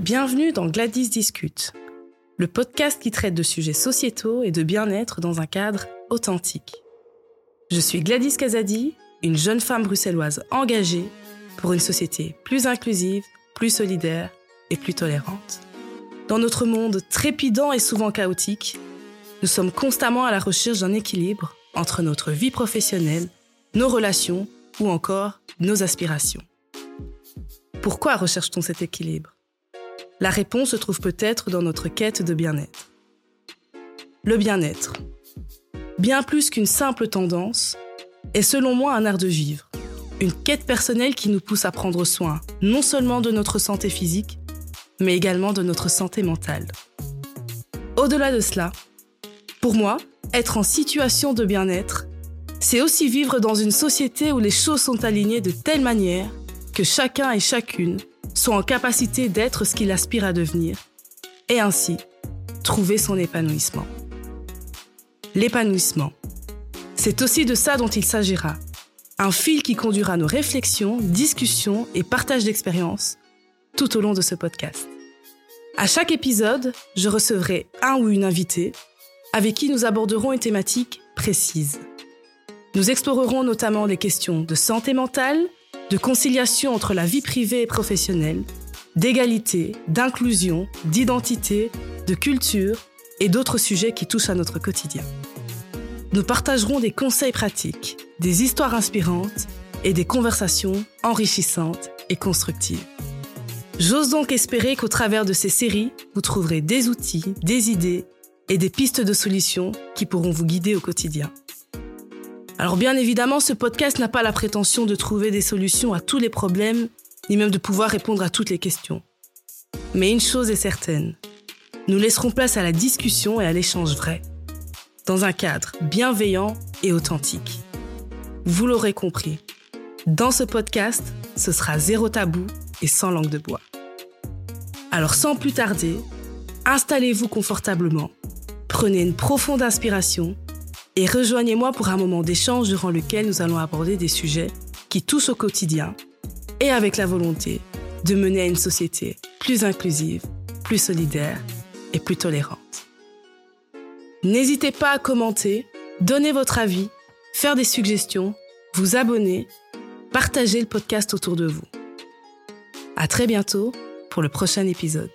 Bienvenue dans Gladys Discute, le podcast qui traite de sujets sociétaux et de bien-être dans un cadre authentique. Je suis Gladys Kazadi, une jeune femme bruxelloise engagée pour une société plus inclusive, plus solidaire et plus tolérante. Dans notre monde trépidant et souvent chaotique, nous sommes constamment à la recherche d'un équilibre entre notre vie professionnelle, nos relations ou encore nos aspirations. Pourquoi recherche-t-on cet équilibre? La réponse se trouve peut-être dans notre quête de bien-être. Le bien-être, bien plus qu'une simple tendance, est selon moi un art de vivre, une quête personnelle qui nous pousse à prendre soin non seulement de notre santé physique, mais également de notre santé mentale. Au-delà de cela, pour moi, être en situation de bien-être, c'est aussi vivre dans une société où les choses sont alignées de telle manière que chacun et chacune sont en capacité d'être ce qu'il aspire à devenir et ainsi trouver son épanouissement. L'épanouissement. C'est aussi de ça dont il s'agira. Un fil qui conduira nos réflexions, discussions et partages d'expériences tout au long de ce podcast. À chaque épisode, je recevrai un ou une invitée avec qui nous aborderons une thématique précise. Nous explorerons notamment les questions de santé mentale, de conciliation entre la vie privée et professionnelle, d'égalité, d'inclusion, d'identité, de culture et d'autres sujets qui touchent à notre quotidien. Nous partagerons des conseils pratiques, des histoires inspirantes et des conversations enrichissantes et constructives. J'ose donc espérer qu'au travers de ces séries, vous trouverez des outils, des idées et des pistes de solutions qui pourront vous guider au quotidien. Alors bien évidemment, ce podcast n'a pas la prétention de trouver des solutions à tous les problèmes, ni même de pouvoir répondre à toutes les questions. Mais une chose est certaine, nous laisserons place à la discussion et à l'échange vrai, dans un cadre bienveillant et authentique. Vous l'aurez compris, dans ce podcast, ce sera zéro tabou et sans langue de bois. Alors sans plus tarder, installez-vous confortablement, prenez une profonde inspiration et rejoignez-moi pour un moment d'échange durant lequel nous allons aborder des sujets qui touchent au quotidien et avec la volonté de mener à une société plus inclusive, plus solidaire et plus tolérante. N'hésitez pas à commenter, donner votre avis, faire des suggestions, vous abonner, partager le podcast autour de vous. À très bientôt pour le prochain épisode.